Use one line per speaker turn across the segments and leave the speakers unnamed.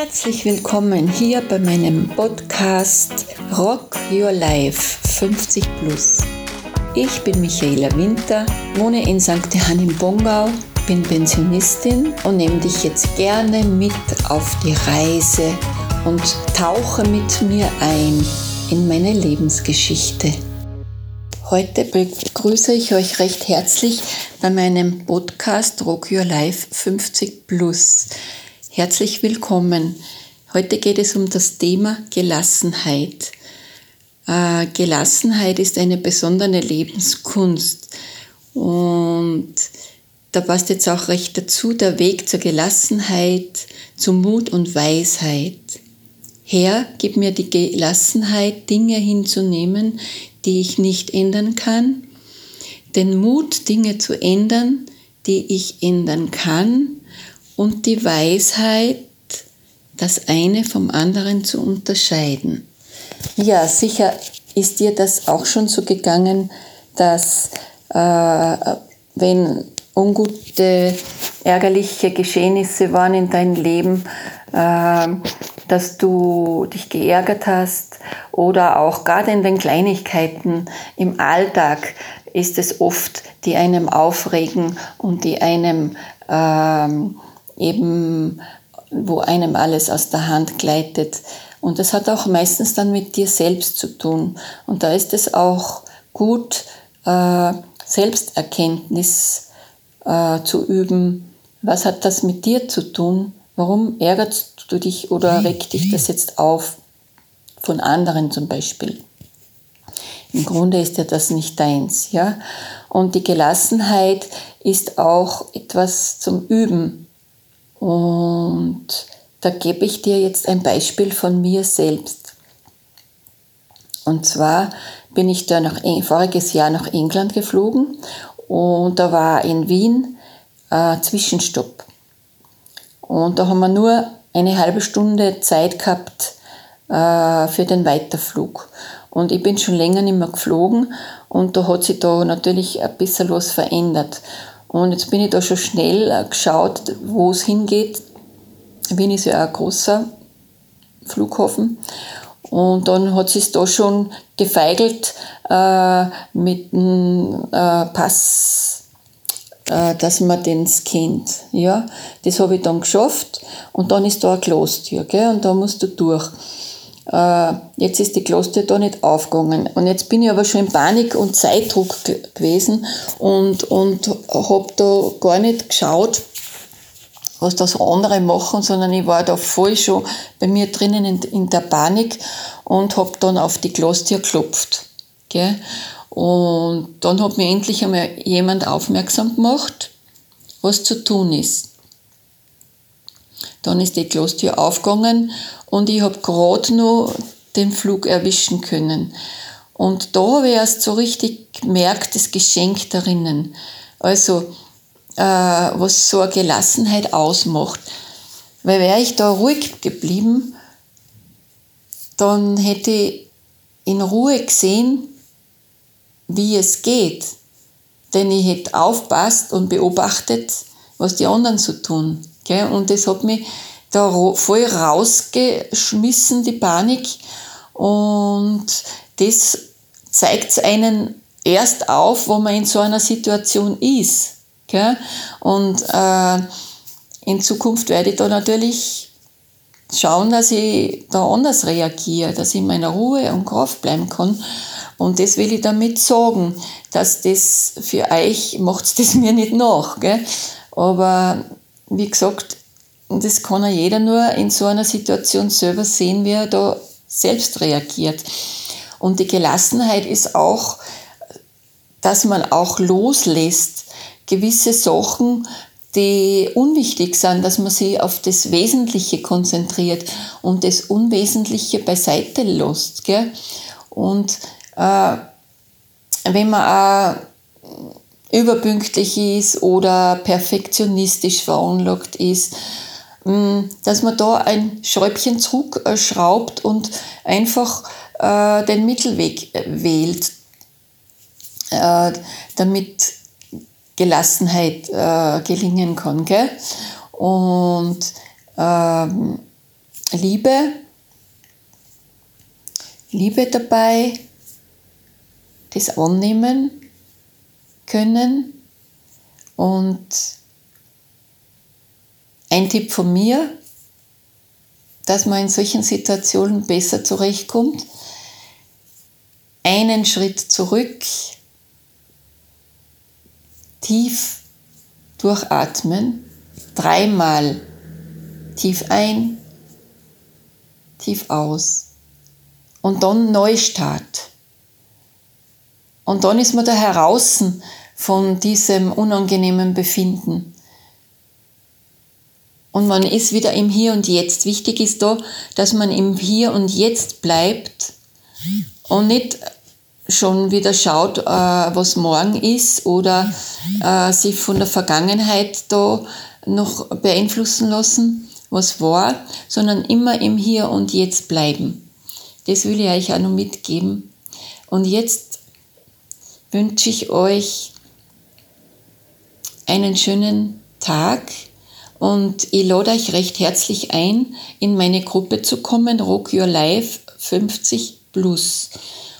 Herzlich willkommen hier bei meinem Podcast Rock Your Life 50 Plus. Ich bin Michaela Winter, wohne in St. Johann im Bongau, bin Pensionistin und nehme dich jetzt gerne mit auf die Reise und tauche mit mir ein in meine Lebensgeschichte. Heute begrüße ich euch recht herzlich bei meinem Podcast Rock Your Life 50 Plus. Herzlich willkommen. Heute geht es um das Thema Gelassenheit. Äh, Gelassenheit ist eine besondere Lebenskunst und da passt jetzt auch recht dazu der Weg zur Gelassenheit, zu Mut und Weisheit. Herr, gib mir die Gelassenheit, Dinge hinzunehmen, die ich nicht ändern kann, den Mut, Dinge zu ändern, die ich ändern kann und die Weisheit, das eine vom anderen zu unterscheiden. Ja, sicher ist dir das auch schon so gegangen, dass äh, wenn ungute, ärgerliche Geschehnisse waren in deinem Leben, äh, dass du dich geärgert hast oder auch gerade in den Kleinigkeiten im Alltag ist es oft, die einem aufregen und die einem ähm, eben, wo einem alles aus der Hand gleitet. Und das hat auch meistens dann mit dir selbst zu tun. Und da ist es auch gut, äh, Selbsterkenntnis äh, zu üben. Was hat das mit dir zu tun? Warum ärgerst du dich oder regt dich das jetzt auf? Von anderen zum Beispiel. Im Grunde ist ja das nicht deins, ja. Und die Gelassenheit ist auch etwas zum Üben. Und da gebe ich dir jetzt ein Beispiel von mir selbst. Und zwar bin ich da nach, voriges Jahr nach England geflogen und da war in Wien äh, Zwischenstopp. Und da haben wir nur eine halbe Stunde Zeit gehabt äh, für den Weiterflug. Und ich bin schon länger nicht mehr geflogen und da hat sich da natürlich ein bisschen was verändert. Und jetzt bin ich da schon schnell äh, geschaut, wo es hingeht. Wien ist ja ein großer Flughafen. Und dann hat es da schon gefeigelt äh, mit dem äh, Pass, äh, dass man den scannt. Ja, das habe ich dann geschafft. Und dann ist da eine Glostür, gell? und da musst du durch. Äh, jetzt ist die Klostür da nicht aufgegangen. Und jetzt bin ich aber schon in Panik und Zeitdruck gewesen und, und habe da gar nicht geschaut, was das andere machen, sondern ich war da voll schon bei mir drinnen in, in der Panik und habe dann auf die Glastür geklopft. Gell? Und dann hat mir endlich einmal jemand aufmerksam gemacht, was zu tun ist. Dann ist die Glastür aufgegangen und ich habe gerade noch den Flug erwischen können. Und da habe ich erst so richtig gemerkt, das Geschenk darinnen. Also, äh, was so eine Gelassenheit ausmacht. Weil wäre ich da ruhig geblieben, dann hätte ich in Ruhe gesehen, wie es geht. Denn ich hätte aufpasst und beobachtet, was die anderen so tun. Und das hat mich da voll rausgeschmissen, die Panik. Und das zeigt einen erst auf, wo man in so einer Situation ist. Gell? Und äh, in Zukunft werde ich da natürlich schauen, dass ich da anders reagiere, dass ich in meiner Ruhe und Kraft bleiben kann. Und das will ich damit sagen, dass das für euch macht das mir nicht nach. Gell? Aber wie gesagt, das kann ja jeder nur in so einer Situation selber sehen, wie er da selbst reagiert. Und die Gelassenheit ist auch, dass man auch loslässt, gewisse Sachen, die unwichtig sind, dass man sich auf das Wesentliche konzentriert und das Unwesentliche beiseite lässt. Gell? Und äh, wenn man auch überpünktlich ist oder perfektionistisch veranlagt ist, Mm, dass man da ein Schräubchen zurückschraubt und einfach äh, den Mittelweg äh, wählt, äh, damit Gelassenheit äh, gelingen kann. Gell? Und ähm, Liebe, Liebe dabei, das annehmen können. Und ein Tipp von mir, dass man in solchen Situationen besser zurechtkommt, einen Schritt zurück, tief durchatmen, dreimal tief ein, tief aus. Und dann Neustart. Und dann ist man da heraus von diesem unangenehmen Befinden. Und man ist wieder im Hier und Jetzt. Wichtig ist da, dass man im Hier und Jetzt bleibt und nicht schon wieder schaut, äh, was morgen ist oder äh, sich von der Vergangenheit da noch beeinflussen lassen, was war, sondern immer im Hier und Jetzt bleiben. Das will ich euch auch noch mitgeben. Und jetzt wünsche ich euch einen schönen Tag und ich lade euch recht herzlich ein, in meine Gruppe zu kommen, Rock Your Life 50 Plus.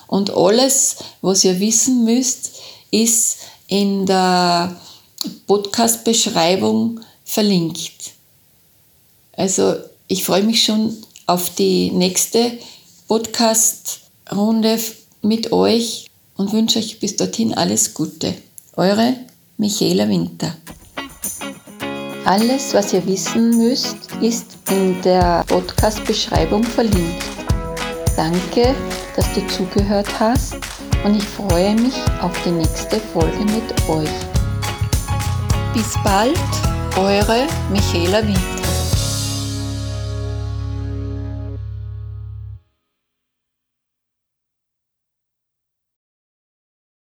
Und alles, was ihr wissen müsst, ist in der Podcast-Beschreibung verlinkt. Also ich freue mich schon auf die nächste Podcast-Runde mit euch und wünsche euch bis dorthin alles Gute. Eure Michaela Winter. Alles, was ihr wissen müsst, ist in der Podcast-Beschreibung verlinkt. Danke, dass du zugehört hast und ich freue mich auf die nächste Folge mit euch. Bis bald, eure Michaela Winter.